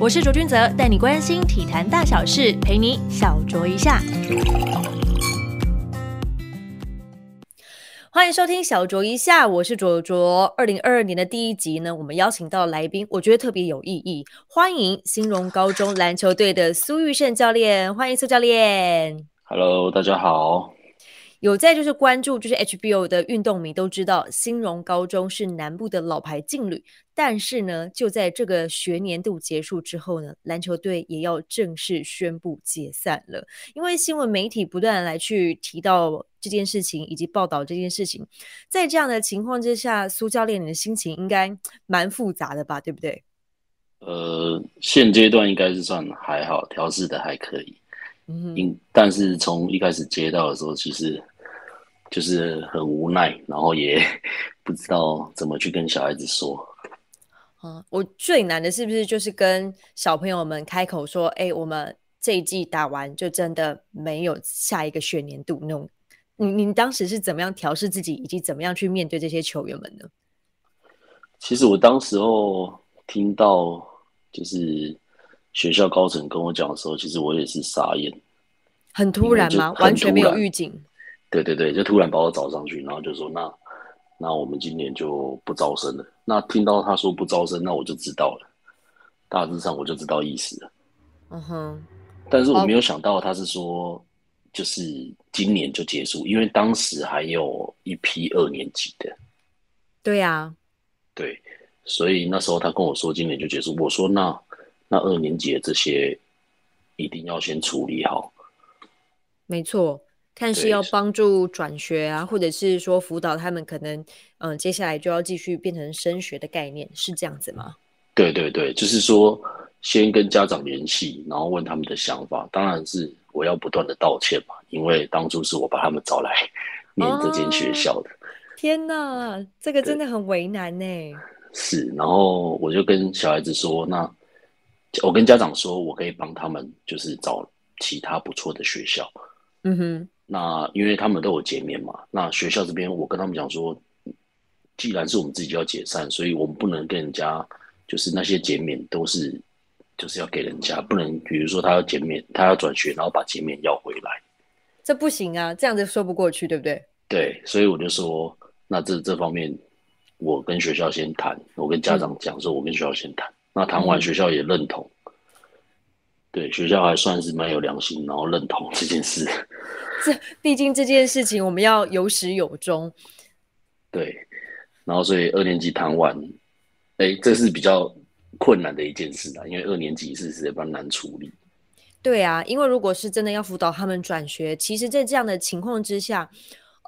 我是卓君泽，带你关心体坛大小事，陪你小酌一下。欢迎收听小酌一下，我是卓卓。二零二二年的第一集呢，我们邀请到来宾，我觉得特别有意义。欢迎新荣高中篮球队的苏玉胜教练，欢迎苏教练。Hello，大家好。有在就是关注就是 HBO 的运动迷都知道，新荣高中是南部的老牌劲旅。但是呢，就在这个学年度结束之后呢，篮球队也要正式宣布解散了。因为新闻媒体不断来去提到这件事情，以及报道这件事情。在这样的情况之下，苏教练你的心情应该蛮复杂的吧？对不对？呃，现阶段应该是算还好，调试的还可以。嗯，但是从一开始接到的时候，其实就是很无奈，然后也 不知道怎么去跟小孩子说。啊，我最难的是不是就是跟小朋友们开口说，哎，我们这一季打完就真的没有下一个学年度那种。你你当时是怎么样调试自己，以及怎么样去面对这些球员们呢？其实我当时候听到就是。学校高层跟我讲的时候，其实我也是傻眼，很突然吗？完全没有预警。对对对，就突然把我找上去，然后就说：“那那我们今年就不招生了。”那听到他说不招生，那我就知道了，大致上我就知道意思了。嗯哼，但是我没有想到他是说，就是今年就结束，因为当时还有一批二年级的。对呀，对，所以那时候他跟我说今年就结束，我说那。那二年级的这些一定要先处理好。没错，看是要帮助转学啊，或者是说辅导他们，可能嗯，接下来就要继续变成升学的概念，是这样子吗？对对对，就是说先跟家长联系，然后问他们的想法。当然是我要不断的道歉嘛，因为当初是我把他们找来念这间学校的。天呐，这个真的很为难呢。是，然后我就跟小孩子说，那。我跟家长说，我可以帮他们，就是找其他不错的学校。嗯哼，那因为他们都有减免嘛，那学校这边我跟他们讲说，既然是我们自己要解散，所以我们不能跟人家，就是那些减免都是，就是要给人家，不能比如说他要减免，他要转学，然后把减免要回来，这不行啊，这样子说不过去，对不对？对，所以我就说，那这这方面，我跟学校先谈，我跟家长讲说，我跟学校先谈。那谈完，学校也认同，对学校还算是蛮有良心，然后认同这件事。这毕竟这件事情我们要有始有终。对，然后所以二年级谈完，哎，这是比较困难的一件事啊，因为二年级是实在蛮难处理。对啊，因为如果是真的要辅导他们转学，其实，在这样的情况之下，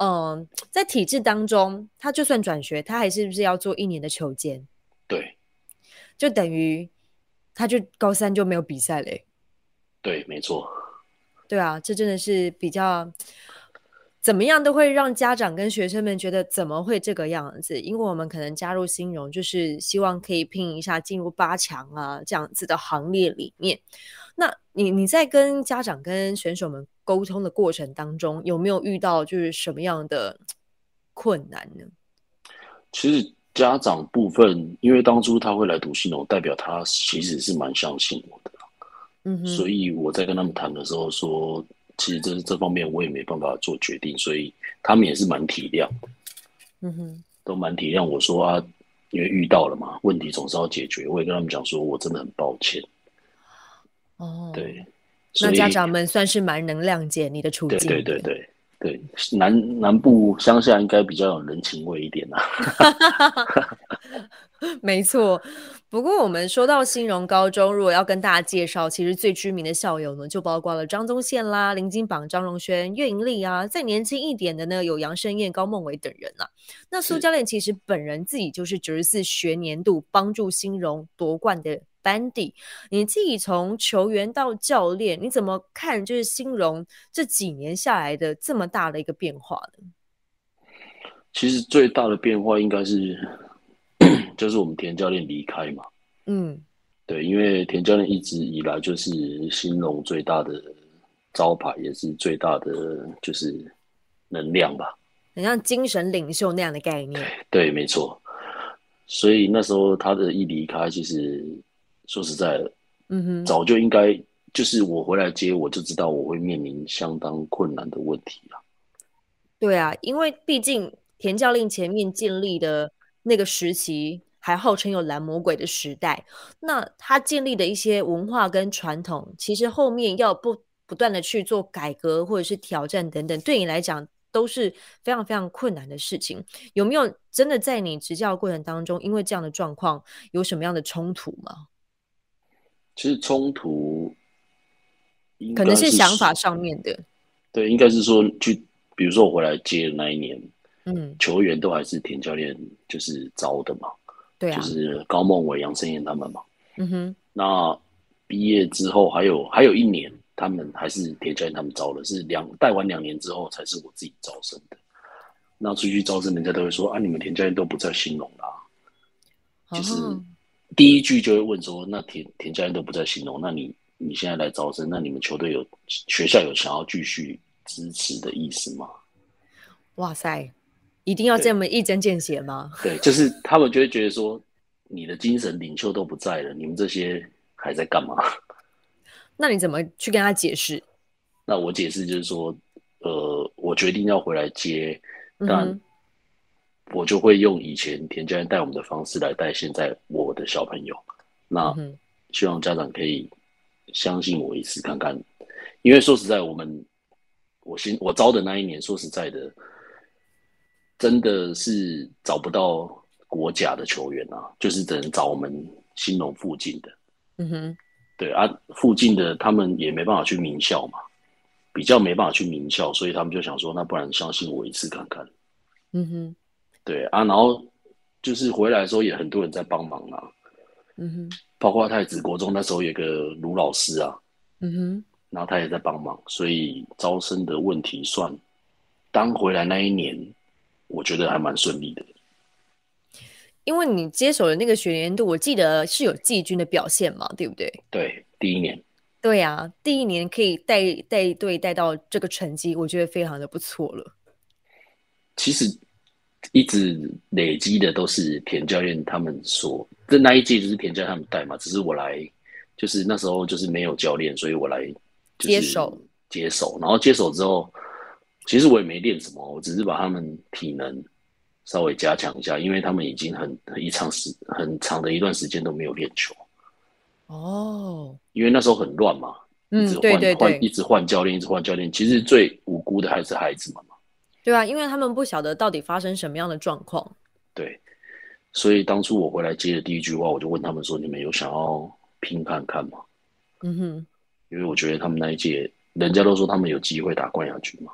嗯，在体制当中，他就算转学，他还是不是要做一年的求监？对。就等于，他就高三就没有比赛嘞。对，没错。对啊，这真的是比较怎么样都会让家长跟学生们觉得怎么会这个样子？因为我们可能加入新荣，就是希望可以拼一下进入八强啊这样子的行列里面。那你你在跟家长跟选手们沟通的过程当中，有没有遇到就是什么样的困难呢？其实。家长部分，因为当初他会来读信农，代表他其实是蛮相信我的，嗯，所以我在跟他们谈的时候说，其实这这方面我也没办法做决定，所以他们也是蛮体谅的，嗯哼，都蛮体谅我说啊，因为遇到了嘛，问题总是要解决，我也跟他们讲说我真的很抱歉，哦，对，那家长们算是蛮能谅解你的处境，对对对对。对，南南部乡下应该比较有人情味一点呐。没错，不过我们说到新荣高中，如果要跟大家介绍，其实最知名的校友呢，就包括了张宗宪啦、林金榜、张荣轩、岳盈丽啊。再年轻一点的呢，有杨胜燕、高梦伟等人啊。那苏教练其实本人自己就是九十四学年度帮助新荣夺冠的。班底，你自己从球员到教练，你怎么看？就是新荣这几年下来的这么大的一个变化呢？其实最大的变化应该是，就是我们田教练离开嘛。嗯，对，因为田教练一直以来就是新荣最大的招牌，也是最大的就是能量吧，很像精神领袖那样的概念。对，没错。所以那时候他的一离开，其实。说实在的，嗯哼，早就应该就是我回来接，我就知道我会面临相当困难的问题啊。对啊，因为毕竟田教练前面建立的那个时期，还号称有蓝魔鬼的时代，那他建立的一些文化跟传统，其实后面要不不断的去做改革或者是挑战等等，对你来讲都是非常非常困难的事情。有没有真的在你执教过程当中，因为这样的状况有什么样的冲突吗？其实冲突可能是想法上面的，对，应该是说去。比如说我回来接的那一年，嗯，球员都还是田教练就是招的嘛，对啊，就是高梦伟、杨胜彦他们嘛，嗯哼。那毕业之后还有还有一年，他们还是田教练他们招的，是两带完两年之后才是我自己招生的。那出去招生，人家都会说啊，你们田教练都不在兴隆啦，就是第一句就会问说，那田田教练都不在新隆，那你你现在来招生，那你们球队有学校有想要继续？支持的意思吗？哇塞，一定要这么一针见血吗？对，就是他们就会觉得说，你的精神领袖都不在了，你们这些还在干嘛？那你怎么去跟他解释？那我解释就是说，呃，我决定要回来接，但我就会用以前田家人带我们的方式来带现在我的小朋友。那希望家长可以相信我一次看看，因为说实在，我们。我新我招的那一年，说实在的，真的是找不到国甲的球员啊，就是只能找我们新农附近的。嗯哼，对啊，附近的他们也没办法去名校嘛，比较没办法去名校，所以他们就想说，那不然相信我一次看看。嗯哼，对啊，然后就是回来的时候也很多人在帮忙啊。嗯哼，包括太子国中那时候有个卢老师啊。嗯哼。然后他也在帮忙，所以招生的问题算当回来那一年，我觉得还蛮顺利的。因为你接手的那个学年度，我记得是有季军的表现嘛，对不对？对，第一年。对呀，第一年可以带带队带到这个成绩，我觉得非常的不错了。其实一直累积的都是田教练他们说，这那一届就是田教练他们带嘛，只是我来，就是那时候就是没有教练，所以我来。接手，接手，然后接手之后，其实我也没练什么，我只是把他们体能稍微加强一下，因为他们已经很很一长时很长的一段时间都没有练球。哦，因为那时候很乱嘛，一直换换，一直换教练，一直换教练。其实最无辜的还是孩子们嘛。对啊，因为他们不晓得到底发生什么样的状况。对，所以当初我回来接的第一句话，我就问他们说：“你们有想要拼看看吗？”嗯哼。因为我觉得他们那一届，人家都说他们有机会打冠亚军嘛。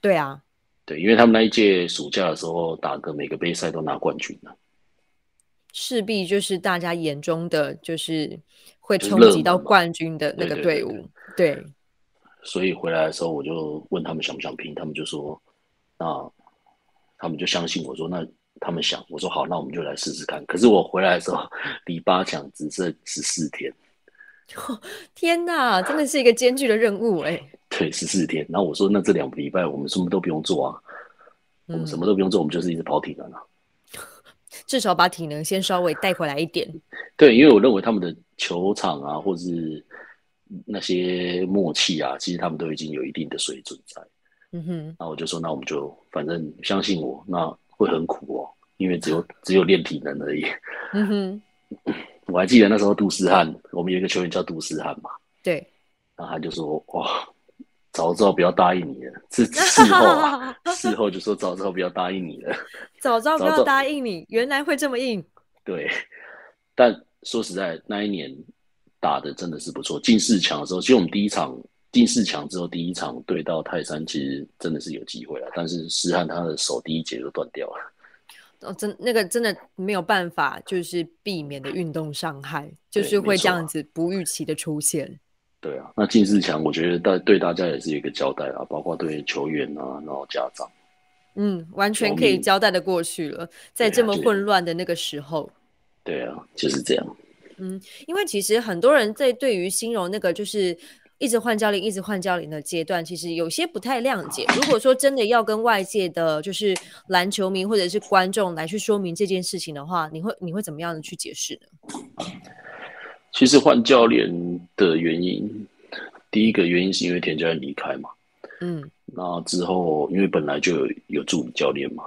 对啊，对，因为他们那一届暑假的时候打个每个杯赛都拿冠军了，势必就是大家眼中的就是会冲击到冠军的那个队伍。对，所以回来的时候我就问他们想不想拼，他们就说，那他们就相信我说，那他们想，我说好，那我们就来试试看。可是我回来的时候离八强只剩十四天。天哪，真的是一个艰巨的任务哎！对，十四天。然后我说，那这两个礼拜我们什么都不用做啊，我们什么都不用做，我们就是一直跑体能啊。至少把体能先稍微带回来一点。对，因为我认为他们的球场啊，或者是那些默契啊，其实他们都已经有一定的水准在。嗯哼。那我就说，那我们就反正相信我，那会很苦哦，因为只有只有练体能而已。嗯哼。我还记得那时候杜思汉，我们有一个球员叫杜思汉嘛。对，然后他就说：“哇，早知道不要答应你了。”是事后啊，事后就说：“早知道不要答应你了。”早知道不要答应你，原来会这么硬。对，但说实在，那一年打的真的是不错。进四强的时候，其实我们第一场进四强之后，第一场对到泰山，其实真的是有机会了。但是思汉他的手第一节就断掉了。哦，真那个真的没有办法，就是避免的运动伤害，就是会这样子不预期的出现。对啊，那进四强，我觉得大对大家也是一个交代啊，包括对球员啊，然后家长，嗯，完全可以交代的过去了，在这么混乱的那个时候。对啊，就是这样。嗯，因为其实很多人在对于新荣那个就是。一直换教练，一直换教练的阶段，其实有些不太谅解。如果说真的要跟外界的，就是篮球迷或者是观众来去说明这件事情的话，你会你会怎么样的去解释呢？其实换教练的原因，第一个原因是因为田教练离开嘛。嗯。那之后，因为本来就有有助理教练嘛，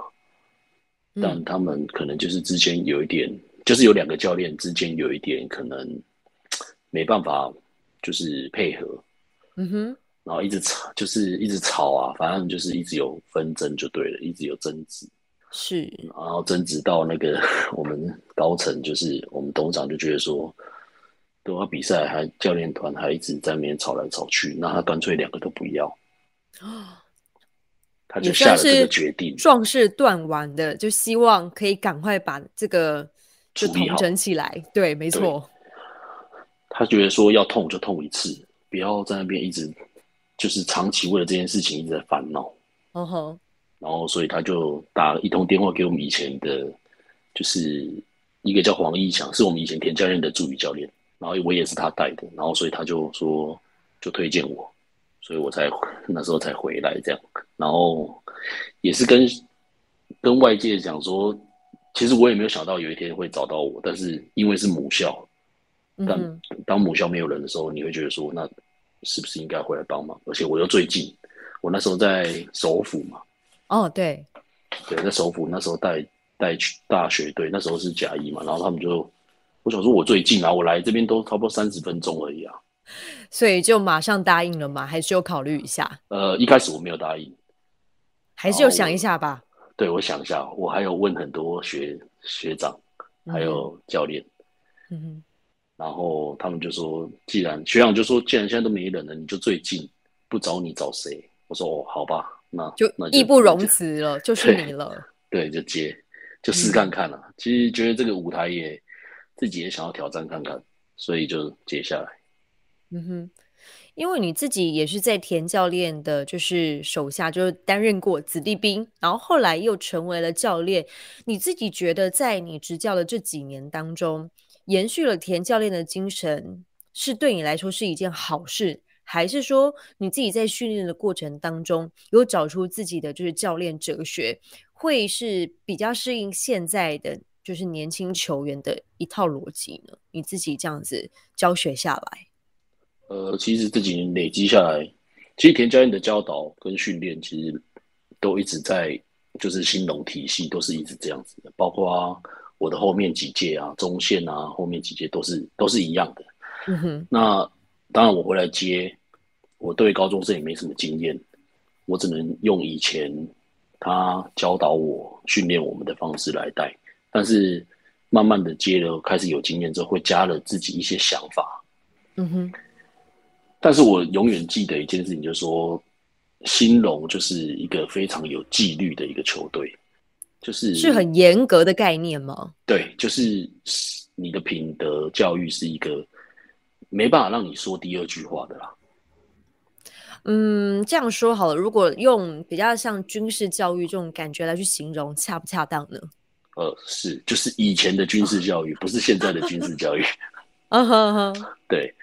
但他们可能就是之前有一点，就是有两个教练之间有一点可能没办法，就是配合。嗯哼。然后一直吵，就是一直吵啊，反正就是一直有纷争就对了，一直有争执。是。然后争执到那个我们高层，就是我们董事长就觉得说。都要比赛，还教练团还一直在那边吵来吵去，那他干脆两个都不要啊，他就下了这个决定，壮士断腕的，就希望可以赶快把这个就统整起来。对，没错。他觉得说要痛就痛一次，不要在那边一直就是长期为了这件事情一直在烦恼。嗯哼。然后，所以他就打了一通电话给我们以前的，就是一个叫黄义强，是我们以前田教练的助理教练。然后我也是他带的，然后所以他就说就推荐我，所以我才那时候才回来这样。然后也是跟跟外界讲说，其实我也没有想到有一天会找到我，但是因为是母校，但当母校没有人的时候，你会觉得说，那是不是应该回来帮忙？而且我又最近，我那时候在首府嘛。哦，对，对，在首府那时候带带去大学队，那时候是甲一嘛，然后他们就。我想说，我最近啊，我来这边都差不多三十分钟而已啊，所以就马上答应了吗？还是有考虑一下？呃，一开始我没有答应，还是有想一下吧。对，我想一下，我还有问很多学学长，还有教练，嗯，然后他们就说，既然学长就说，既然现在都没人了，你就最近不找你找谁？我说哦，好吧，那就义不容辞了，就是你了。对，就接，就试看看了。其实觉得这个舞台也。自己也想要挑战看看，所以就接下来。嗯哼，因为你自己也是在田教练的，就是手下，就是担任过子弟兵，然后后来又成为了教练。你自己觉得，在你执教的这几年当中，延续了田教练的精神，是对你来说是一件好事，还是说你自己在训练的过程当中，有找出自己的就是教练哲学，会是比较适应现在的？就是年轻球员的一套逻辑呢？你自己这样子教学下来，呃，其实这几年累积下来，其实田教练的教导跟训练，其实都一直在，就是新龙体系都是一直这样子的。包括我的后面几届啊，中线啊，后面几届都是都是一样的。嗯哼。那当然，我回来接，我对高中生也没什么经验，我只能用以前他教导我、训练我们的方式来带。但是慢慢的接了，开始有经验之后，会加了自己一些想法。嗯哼。但是我永远记得一件事情，就是说，新龙就是一个非常有纪律的一个球队，就是是很严格的概念吗？对，就是你的品德教育是一个没办法让你说第二句话的啦。嗯，这样说好了，如果用比较像军事教育这种感觉来去形容，恰不恰当呢？呃，是，就是以前的军事教育，不是现在的军事教育。嗯哼哼，对，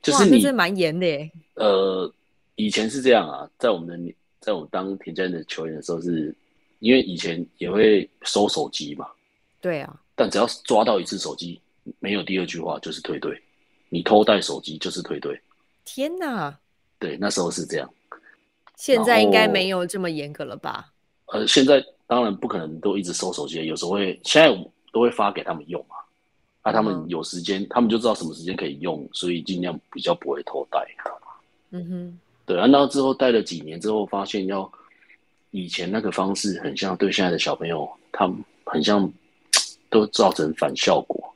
就是你这蛮严的耶。呃，以前是这样啊，在我们的，在我们当田间的球员的时候，是因为以前也会收手机嘛。对啊。但只要抓到一次手机，没有第二句话就是退队。你偷带手机就是退队。天哪！对，那时候是这样。现在应该没有这么严格了吧？呃，现在。当然不可能都一直收手机，有时候会现在都会发给他们用嘛，那他们有时间，他们就知道什么时间可以用，所以尽量比较不会偷带。嗯哼，对啊，那之后带了几年之后，发现要以前那个方式很像对现在的小朋友，他们很像都造成反效果，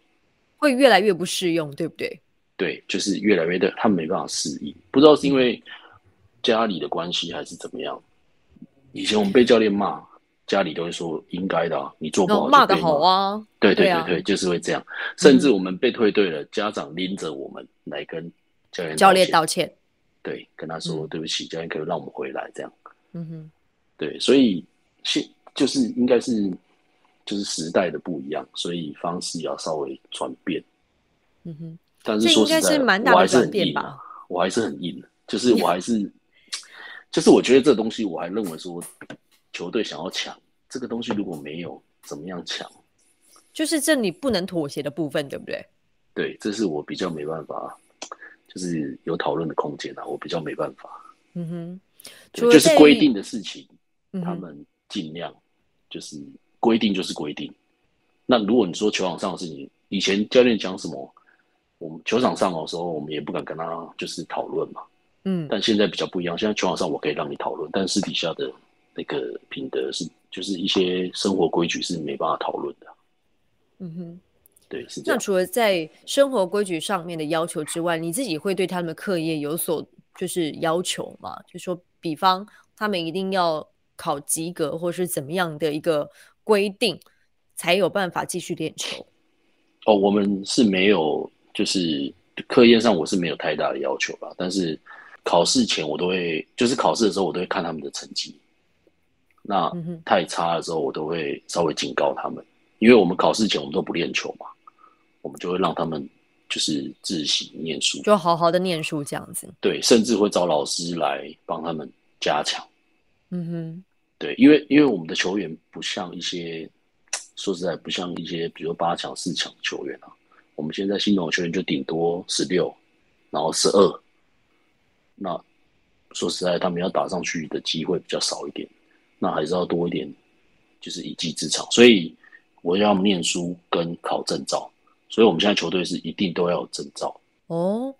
会越来越不适用，对不对？对，就是越来越的，他们没办法适应，不知道是因为家里的关系还是怎么样。以前我们被教练骂。家里都会说应该的，你做不好骂的好啊，对对对对，就是会这样。甚至我们被退队了，家长拎着我们来跟教练教练道歉，对，跟他说对不起，教练可以让我们回来这样。嗯哼，对，所以现就是应该是就是时代的不一样，所以方式要稍微转变。嗯哼，但是说实在，我还是很硬，我还是很硬，就是我还是就是我觉得这东西，我还认为说。球队想要抢这个东西，如果没有怎么样抢，就是这里不能妥协的部分，对不对？对，这是我比较没办法，就是有讨论的空间啊，我比较没办法。嗯哼，就是规定的事情，他们尽量就是规定就是规定。那如果你说球场上的事情，以前教练讲什么，我们球场上的时候，我们也不敢跟他就是讨论嘛。嗯，但现在比较不一样，现在球场上我可以让你讨论，但私底下的那个品德是，就是一些生活规矩是没办法讨论的。嗯哼。对，是这样。那除了在生活规矩上面的要求之外，你自己会对他们的课业有所就是要求吗？就说，比方他们一定要考及格，或是怎么样的一个规定，才有办法继续练球？哦，我们是没有，就是课业上我是没有太大的要求吧。但是考试前我都会，就是考试的时候我都会看他们的成绩。那太差的时候，我都会稍微警告他们，因为我们考试前我们都不练球嘛。我们就会让他们就是自习念书，就好好的念书这样子。对，甚至会找老师来帮他们加强。嗯哼，对，因为因为我们的球员不像一些，说实在不像一些，比如八强、四强球员啊。我们现在新农球员就顶多十六，然后十二。那说实在，他们要打上去的机会比较少一点，那还是要多一点，就是一技之长。所以我要念书跟考证照。所以，我们现在球队是一定都要有证照哦。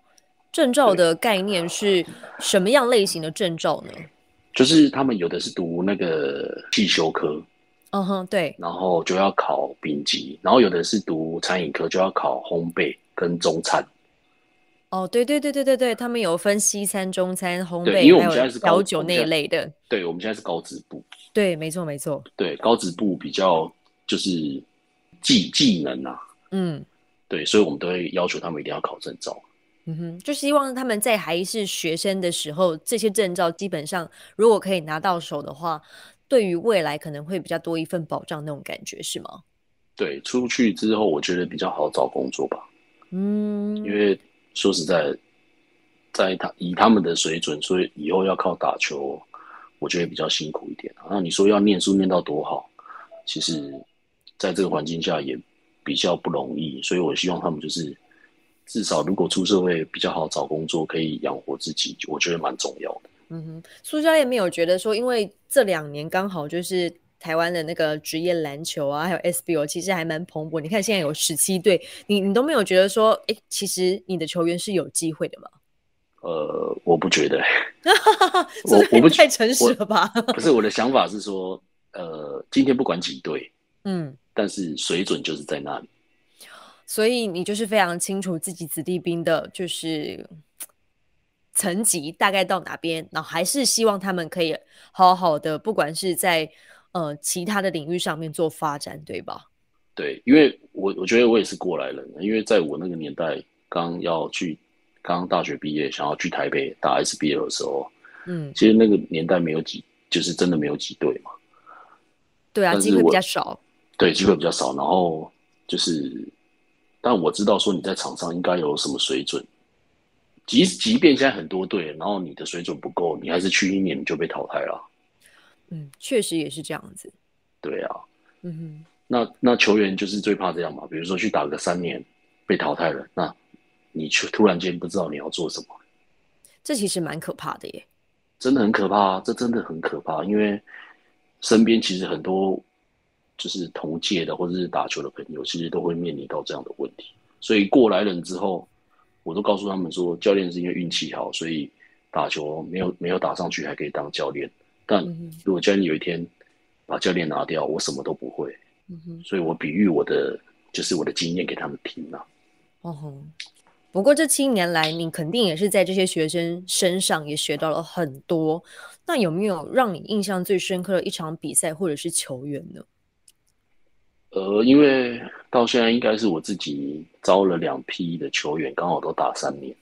证照的概念是什么样类型的证照呢？就是他们有的是读那个汽修科，嗯哼，对。然后就要考丙级，然后有的是读餐饮科，就要考烘焙跟中餐。哦，对对对对对对，他们有分西餐、中餐、烘焙，因为我们现在是高酒那一类的。对，我们现在是高职部。对，没错没错。对，高职部比较就是技技能啊，嗯。对，所以我们都会要求他们一定要考证照。嗯哼，就希望他们在还是学生的时候，这些证照基本上如果可以拿到手的话，对于未来可能会比较多一份保障那种感觉，是吗？对，出去之后我觉得比较好找工作吧。嗯，因为说实在，在他以他们的水准，所以以后要靠打球，我觉得比较辛苦一点。那你说要念书念到多好，其实在这个环境下也。比较不容易，所以我希望他们就是至少如果出社会比较好找工作，可以养活自己，我觉得蛮重要的。嗯哼，苏教练没有觉得说，因为这两年刚好就是台湾的那个职业篮球啊，还有 SBO，其实还蛮蓬勃。你看现在有十七队，你你都没有觉得说，哎，其实你的球员是有机会的吗？呃，我不觉得，我我不太诚实了吧？不是我的想法是说，呃，今天不管几队，嗯。但是水准就是在那里，所以你就是非常清楚自己子弟兵的，就是层级大概到哪边，然后还是希望他们可以好好的，不管是在呃其他的领域上面做发展，对吧？对，因为我我觉得我也是过来人，因为在我那个年代，刚要去刚大学毕业，想要去台北打 SBL 的时候，嗯，其实那个年代没有几，就是真的没有几队嘛。对啊，机会比较少。对，机会比较少，然后就是，但我知道说你在场上应该有什么水准，即即便现在很多队，然后你的水准不够，你还是去一年就被淘汰了。嗯，确实也是这样子。对啊，嗯哼，那那球员就是最怕这样嘛，比如说去打个三年被淘汰了，那你却突然间不知道你要做什么，这其实蛮可怕的耶。真的很可怕，这真的很可怕，因为身边其实很多。就是同届的或者是打球的朋友，其实都会面临到这样的问题。所以过来人之后，我都告诉他们说，教练是因为运气好，所以打球没有没有打上去还可以当教练。但如果教练有一天把教练拿掉，我什么都不会。所以我比喻我的就是我的经验给他们听啊。哦不过这七年来，你肯定也是在这些学生身上也学到了很多。那有没有让你印象最深刻的一场比赛或者是球员呢？呃，因为到现在应该是我自己招了两批的球员，刚好都打三年。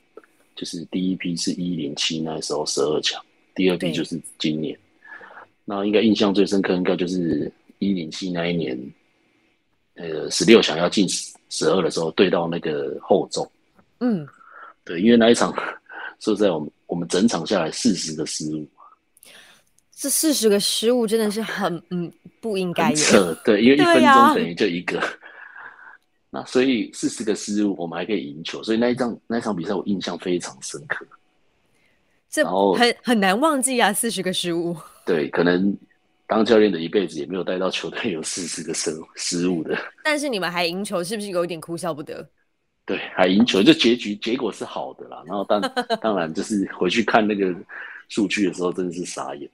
就是第一批是一零七那时候十二强，第二批就是今年。那应该印象最深刻，应该就是一零七那一年，呃，十六强要进十二的时候，对到那个后中。嗯，对，因为那一场 说在我们我们整场下来四十个失误。这四十个失误真的是很嗯不应该扯，对，因为一分钟等于就一个。那所以四十个失误，我们还可以赢球，所以那一场那一场比赛我印象非常深刻。这很很难忘记啊，四十个失误。对，可能当教练的一辈子也没有带到球队有四十个失失误的。但是你们还赢球，是不是有一点哭笑不得？对，还赢球，这结局结果是好的啦。然后当 当然就是回去看那个数据的时候，真的是傻眼。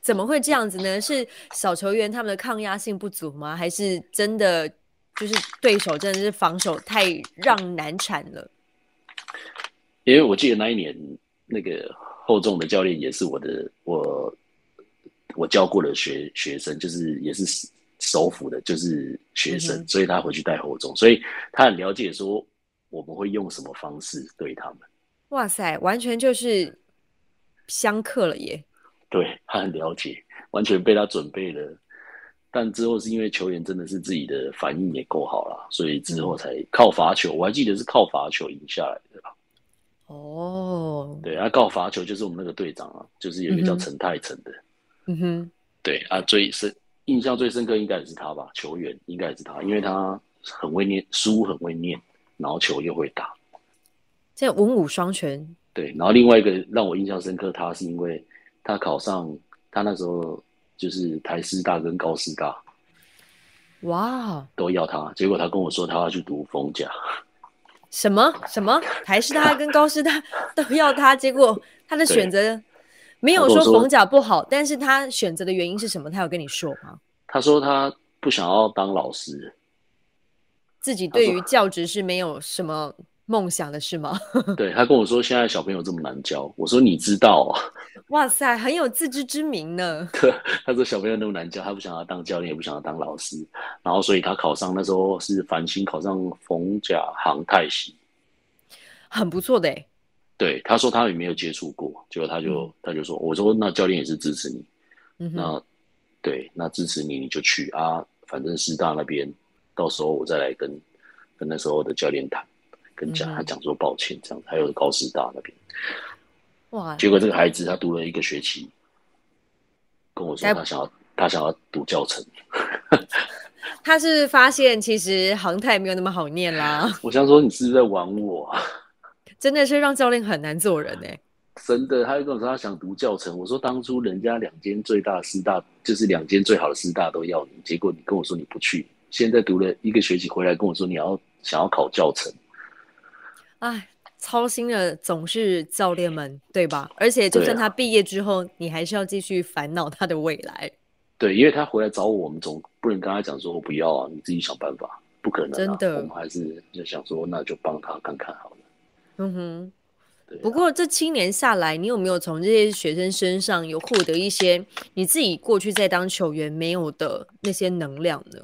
怎么会这样子呢？是小球员他们的抗压性不足吗？还是真的就是对手真的是防守太让难产了？因为我记得那一年。那个厚重的教练也是我的，我我教过的学学生，就是也是首府的，就是学生，所以他回去带厚重，所以他很了解说我们会用什么方式对他们。哇塞，完全就是相克了耶！对他很了解，完全被他准备了。但之后是因为球员真的是自己的反应也够好了，所以之后才靠罚球。我还记得是靠罚球赢下来的。哦，对啊，告罚球就是我们那个队长啊，就是有一个叫陈泰成的，嗯哼，对啊，最深印象最深刻应该也是他吧，球员应该也是他，因为他很会念书，很会念，然后球又会打，这文武双全。对，然后另外一个让我印象深刻，他是因为他考上，他那时候就是台师大跟高师大，哇，都要他，结果他跟我说他要去读逢甲。什么什么台师大跟高师大 都要他，结果他的选择没有说逢甲不好，但是他选择的原因是什么？他有跟你说吗？他说他不想要当老师，自己对于教职是没有什么梦想的是吗？对他跟我说，现在小朋友这么难教，我说你知道啊？哇塞，很有自知之明呢。他说小朋友那么难教，他不想要当教练，也不想要当老师，然后所以他考上那时候是繁星考上逢甲航太系，很不错的哎。对，他说他也没有接触过，结果他就他就说，我说那教练也是支持你，那对，那支持你你就去啊，反正师大那边到时候我再来跟跟那时候的教练谈，跟讲他讲说抱歉这样，还有高师大那边。哇！结果这个孩子他读了一个学期，跟我说他想要他想要读教程。他是发现其实航太没有那么好念啦。我想说你是不是在玩我？真的是让教练很难做人哎。真的，他就跟我说他想读教程。我说当初人家两间最大师大，就是两间最好的师大都要你，结果你跟我说你不去，现在读了一个学期回来跟我说你要想要考教程。哎。操心的总是教练们，对吧？而且就算他毕业之后，你还是要继续烦恼他的未来。对，因为他回来找我，我们总不能跟他讲说我不要啊，你自己想办法，不可能。真的，我们还是就想说，那就帮他看看好了。嗯哼。不过这七年下来，你有没有从这些学生身上有获得一些你自己过去在当球员没有的那些能量呢？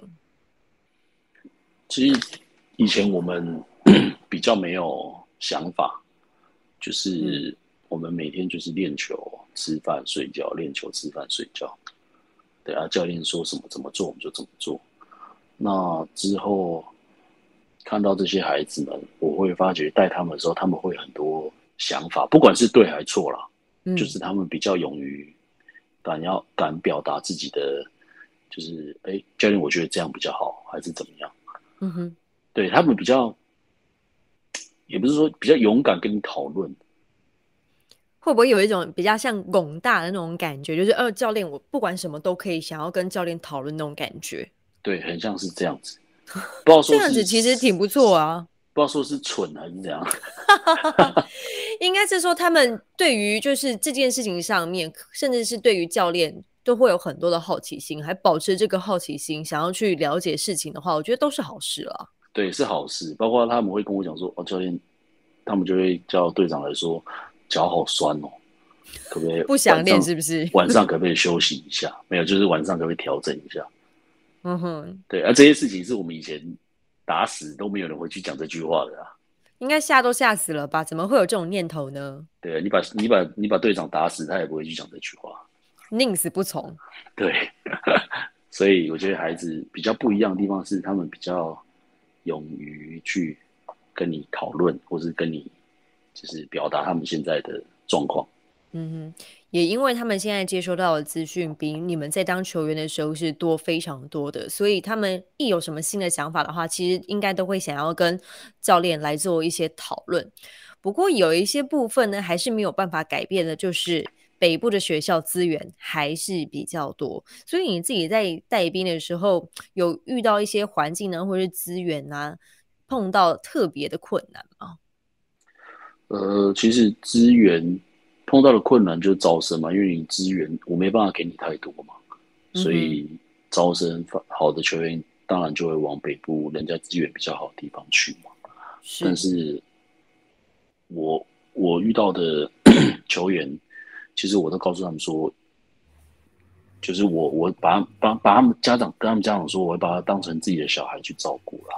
其实以前我们比较没有。想法就是我们每天就是练球、吃饭、睡觉，练球、吃饭、睡觉。对啊，教练说什么怎么做，我们就怎么做。那之后看到这些孩子们，我会发觉带他们的时候，他们会很多想法，不管是对还是错啦，就是他们比较勇于敢要敢表达自己的，就是哎，教练，我觉得这样比较好，还是怎么样？嗯哼，对他们比较。也不是说比较勇敢跟你讨论，会不会有一种比较像拱大的那种感觉？就是呃，教练，我不管什么都可以，想要跟教练讨论那种感觉。对，很像是这样子。不知道说 这样子其实挺不错啊。不知道说是蠢还是怎样。应该是说他们对于就是这件事情上面，甚至是对于教练，都会有很多的好奇心，还保持这个好奇心，想要去了解事情的话，我觉得都是好事啊。对，是好事。包括他们会跟我讲说：“哦，教练，他们就会叫队长来说，脚好酸哦，可不可以 不想练？是不是晚上可不可以休息一下？没有，就是晚上可不可以调整一下？嗯哼，对。而这些事情是我们以前打死都没有人会去讲这句话的啊。应该吓都吓死了吧？怎么会有这种念头呢？对啊，你把你把你把队长打死，他也不会去讲这句话，宁死不从。对，所以我觉得孩子比较不一样的地方是，他们比较。勇于去跟你讨论，或是跟你就是表达他们现在的状况。嗯哼，也因为他们现在接收到的资讯比你们在当球员的时候是多非常多的，所以他们一有什么新的想法的话，其实应该都会想要跟教练来做一些讨论。不过有一些部分呢，还是没有办法改变的，就是北部的学校资源还是比较多，所以你自己在带兵的时候，有遇到一些环境呢，或者是资源啊，碰到特别的困难吗？呃，其实资源。碰到的困难就是招生嘛，因为你资源我没办法给你太多嘛，所以招生好的球员当然就会往北部人家资源比较好的地方去嘛。但是，我我遇到的 球员，其实我都告诉他们说，就是我我把把把他们家长跟他们家长说，我会把他当成自己的小孩去照顾啦。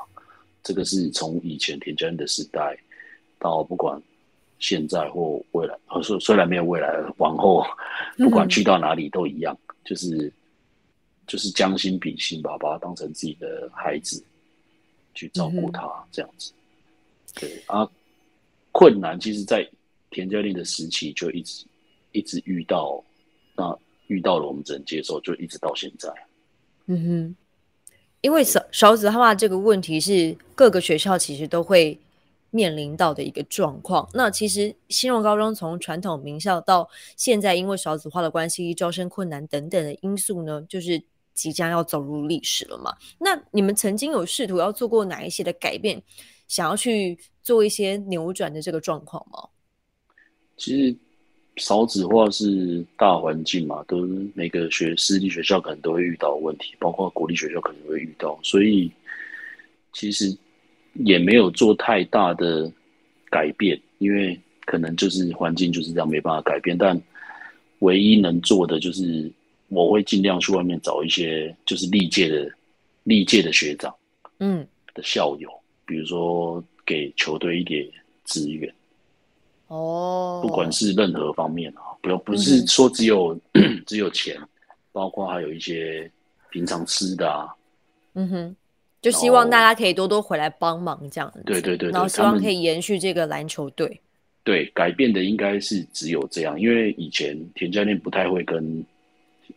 这个是从以前田家人的时代到不管。现在或未来，虽虽然没有未来，往后不管去到哪里都一样，就是就是将心比心吧，把他当成自己的孩子去照顾他，这样子。对啊，困难其实，在田教练的时期就一直一直遇到，那遇到了我们只能接受，就一直到现在。嗯哼，因为勺勺子化这个问题是各个学校其实都会。面临到的一个状况，那其实新荣高中从传统名校到现在，因为少子化的关系、招生困难等等的因素呢，就是即将要走入历史了嘛。那你们曾经有试图要做过哪一些的改变，想要去做一些扭转的这个状况吗？其实少子化是大环境嘛，都每个学私立学校可能都会遇到问题，包括国立学校可能会遇到，所以其实。也没有做太大的改变，因为可能就是环境就是这样，没办法改变。但唯一能做的就是，我会尽量去外面找一些就是历届的历届的学长，嗯，的校友，比如说给球队一点资源。哦，不管是任何方面啊，不要不是说只有 只有钱，包括还有一些平常吃的啊。嗯哼。就希望大家可以多多回来帮忙，这样子。对对对，然后希望可以延续这个篮球队。对，改变的应该是只有这样，因为以前田教练不太会跟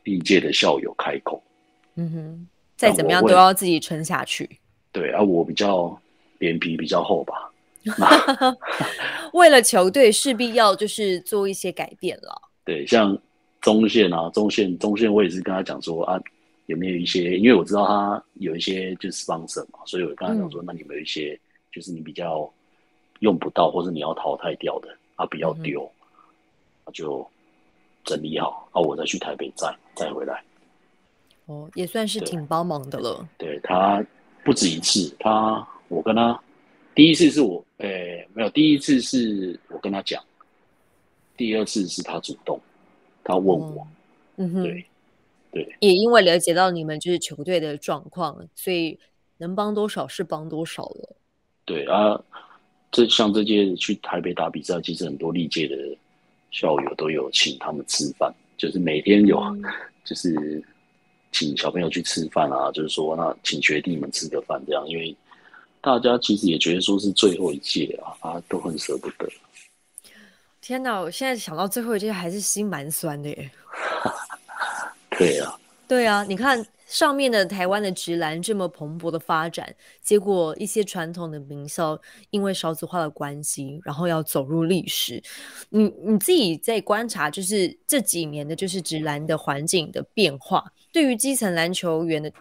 历届的校友开口。嗯哼，再怎么样都要自己撑下去。对啊，我比较脸皮比较厚吧。为了球队，势必要就是做一些改变了。对，像中线啊，中线中线，我也是跟他讲说啊。有没有一些？因为我知道他有一些就是 sponsor 嘛，所以我跟他讲说，那你有没有一些就是你比较用不到，或者你要淘汰掉的啊，不要丢，那就整理好，啊，我再去台北站再回来。哦，也算是挺帮忙的了。对他不止一次，他我跟他第一次是我，诶，没有，第一次是我跟他讲，第二次是他主动，他问我，嗯哼，对。对，也因为了解到你们就是球队的状况，所以能帮多少是帮多少了。对啊，这像这届去台北打比赛，其实很多历届的校友都有请他们吃饭，就是每天有，就是请小朋友去吃饭啊，就是说那请学弟们吃个饭这样，因为大家其实也觉得说是最后一届啊，啊都很舍不得。天哪，我现在想到最后一届还是心蛮酸的耶。对啊，对啊，你看上面的台湾的直男这么蓬勃的发展，结果一些传统的名校因为少子化的关系，然后要走入历史。你你自己在观察，就是这几年的，就是直男的环境的变化，对于基层篮球员的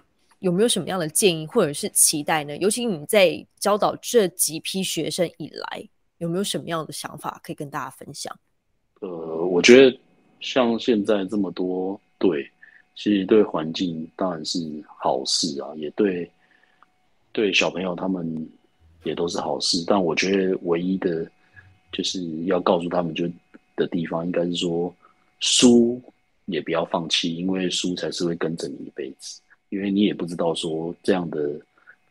有没有什么样的建议或者是期待呢？尤其你在教导这几批学生以来，有没有什么样的想法可以跟大家分享？呃，我觉得像现在这么多对。其实对环境当然是好事啊，也对对小朋友他们也都是好事。但我觉得唯一的，就是要告诉他们就的地方，应该是说输也不要放弃，因为输才是会跟着你一辈子。因为你也不知道说这样的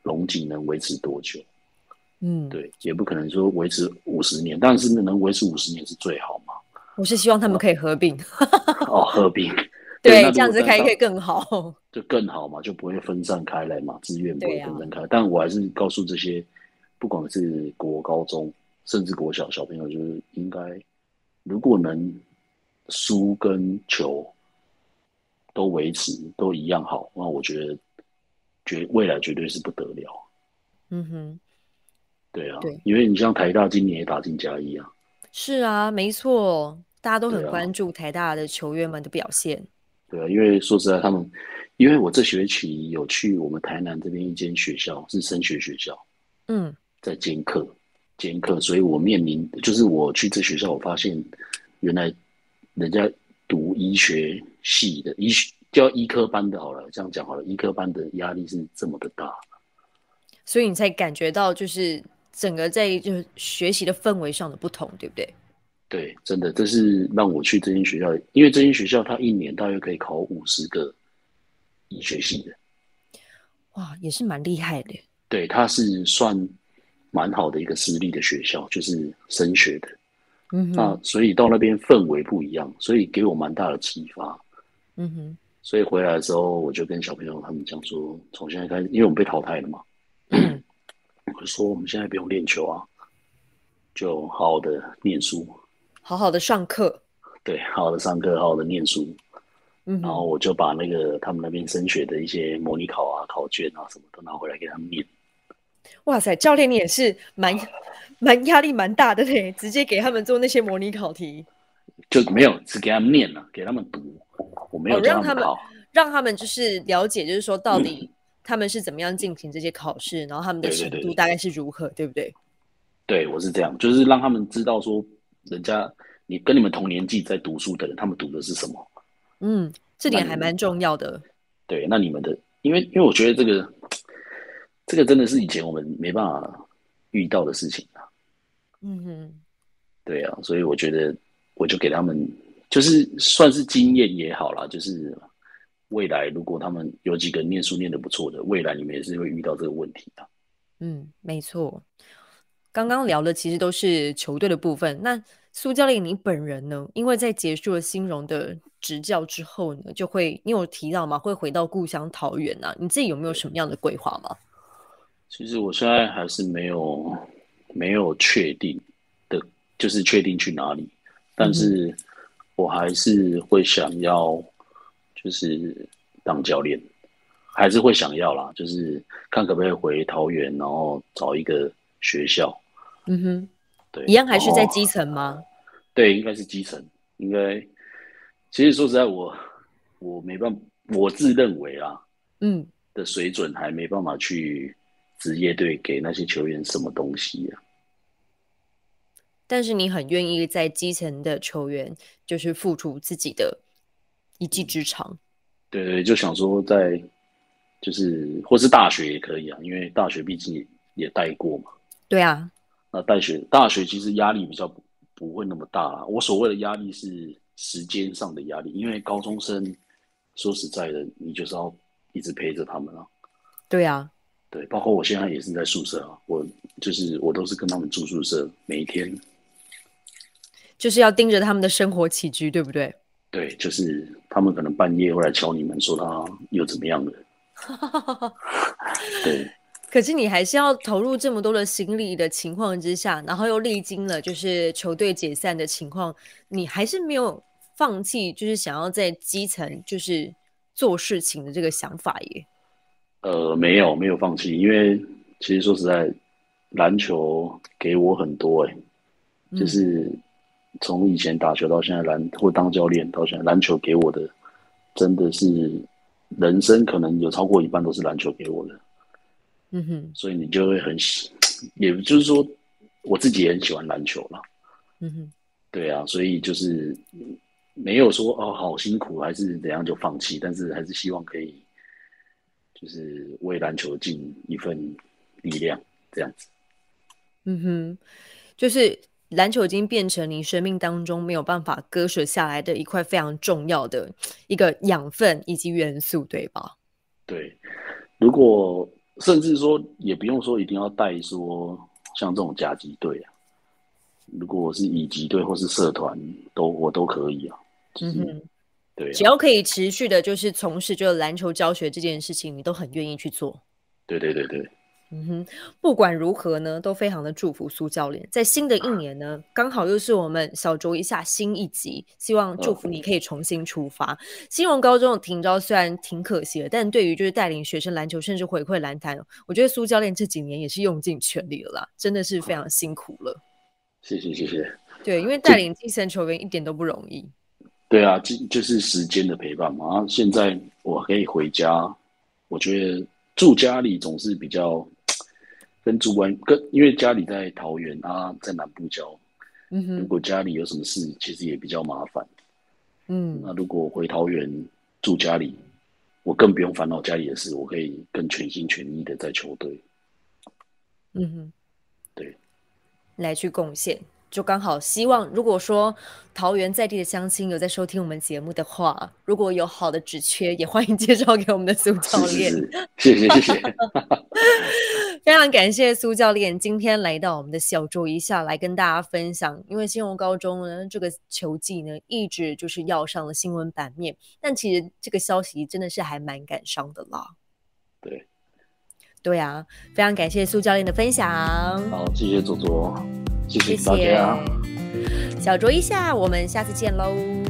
龙井能维持多久。嗯，对，也不可能说维持五十年，但是能维持五十年是最好嘛。我是希望他们可以合并。哦，合并。对，这样子开可以更好，就更好嘛，就不会分散开来嘛，资源不会分散开。但我还是告诉这些，不管是国高中，甚至国小小朋友，就是应该，如果能输跟球都维持都一样好，那我觉得绝未来绝对是不得了。嗯哼，对啊，对，因为你像台大今年也打进加一啊。是啊，没错，大家都很关注台大的球员们的表现。对啊，因为说实在，他们因为我这学期有去我们台南这边一间学校，是升学学校，嗯，在兼课，兼课，所以我面临就是我去这学校，我发现原来人家读医学系的医叫医科班的，好了，这样讲好了，医科班的压力是这么的大，所以你才感觉到就是。整个在就是学习的氛围上的不同，对不对？对，真的，这是让我去这间学校，因为这间学校它一年大约可以考五十个医学系的，哇，也是蛮厉害的。对，它是算蛮好的一个私立的学校，就是升学的。嗯，那所以到那边氛围不一样，所以给我蛮大的启发。嗯哼，所以回来的时候，我就跟小朋友他们讲说，从现在开始，因为我们被淘汰了嘛。我说我们现在不用练球啊，就好好的念书，好好的上课。对，好好的上课，好好的念书。嗯，然后我就把那个他们那边升学的一些模拟考啊、考卷啊什么都拿回来给他们念。哇塞，教练你也是蛮蛮压力蛮大的嘞，直接给他们做那些模拟考题。就没有，只给他们念了，给他们读。我没有让他们让他们就是了解，就是说到底。他们是怎么样进行这些考试？然后他们的程度大概是如何，对不对？对，我是这样，就是让他们知道说，人家你跟你们同年纪在读书的人，他们读的是什么。嗯，这点还蛮重要的。对，那你们的，因为因为我觉得这个，这个真的是以前我们没办法遇到的事情啊。嗯哼。对啊，所以我觉得我就给他们，就是算是经验也好啦，就是。未来如果他们有几个念书念的不错的，未来你们也是会遇到这个问题的。嗯，没错。刚刚聊的其实都是球队的部分。那苏教练你本人呢？因为在结束了新荣的执教之后呢，就会你有提到吗？会回到故乡桃园啊？你自己有没有什么样的规划吗？其实我现在还是没有没有确定的，就是确定去哪里。但是我还是会想要。就是当教练，还是会想要啦。就是看可不可以回桃园，然后找一个学校。嗯哼，对，一样还是在基层吗？对，应该是基层。应该，其实说实在，我我没办法，我自认为啊，嗯，的水准还没办法去职业队给那些球员什么东西啊。但是你很愿意在基层的球员，就是付出自己的。一技之长，对对，就想说在，就是或是大学也可以啊，因为大学毕竟也也带过嘛。对啊，那大学大学其实压力比较不会那么大啦。我所谓的压力是时间上的压力，因为高中生说实在的，你就是要一直陪着他们啊。对啊，对，包括我现在也是在宿舍啊，我就是我都是跟他们住宿舍，每一天就是要盯着他们的生活起居，对不对？对，就是他们可能半夜会来敲你们，说他又怎么样了。对，可是你还是要投入这么多的心力的情况之下，然后又历经了就是球队解散的情况，你还是没有放弃，就是想要在基层就是做事情的这个想法耶。呃，没有，没有放弃，因为其实说实在，篮球给我很多哎，就是。从以前打球到现在篮或当教练到现在篮球给我的真的是人生可能有超过一半都是篮球给我的，嗯哼，所以你就会很喜，也就是说我自己也很喜欢篮球了，嗯哼，对啊，所以就是没有说哦好辛苦还是怎样就放弃，但是还是希望可以就是为篮球尽一份力量这样子，嗯哼，就是。篮球已经变成你生命当中没有办法割舍下来的一块非常重要的一个养分以及元素，对吧？对，如果甚至说也不用说一定要带说像这种甲级队啊，如果我是乙级队或是社团，都我都可以啊。嗯哼，对，只要可以持续的，就是从事就篮球教学这件事情，你都很愿意去做。对对对对。嗯哼，不管如何呢，都非常的祝福苏教练。在新的一年呢，刚好又是我们小酌一下新一集，希望祝福你可以重新出发。新荣高中的停招虽然挺可惜的，但对于就是带领学生篮球，甚至回馈篮坛，我觉得苏教练这几年也是用尽全力了啦，真的是非常辛苦了。谢谢谢谢。对，因为带领基层球员一点都不容易。对啊，就就是时间的陪伴嘛。现在我可以回家，我觉得住家里总是比较。跟主管跟，因为家里在桃园啊，在南部郊，嗯哼，如果家里有什么事，其实也比较麻烦，嗯，那如果回桃园住家里，我更不用烦恼家里的事，我可以更全心全意的在球队，嗯哼，对，来去贡献。就刚好希望，如果说桃园在地的乡亲有在收听我们节目的话，如果有好的职缺，也欢迎介绍给我们的苏教练。谢谢谢谢，非常感谢苏教练今天来到我们的小周一下来跟大家分享。因为新荣高中呢，这个球技呢一直就是要上了新闻版面，但其实这个消息真的是还蛮感伤的啦。对，对啊，非常感谢苏教练的分享。好，谢谢左左。谢谢大家，小酌一下，我们下次见喽。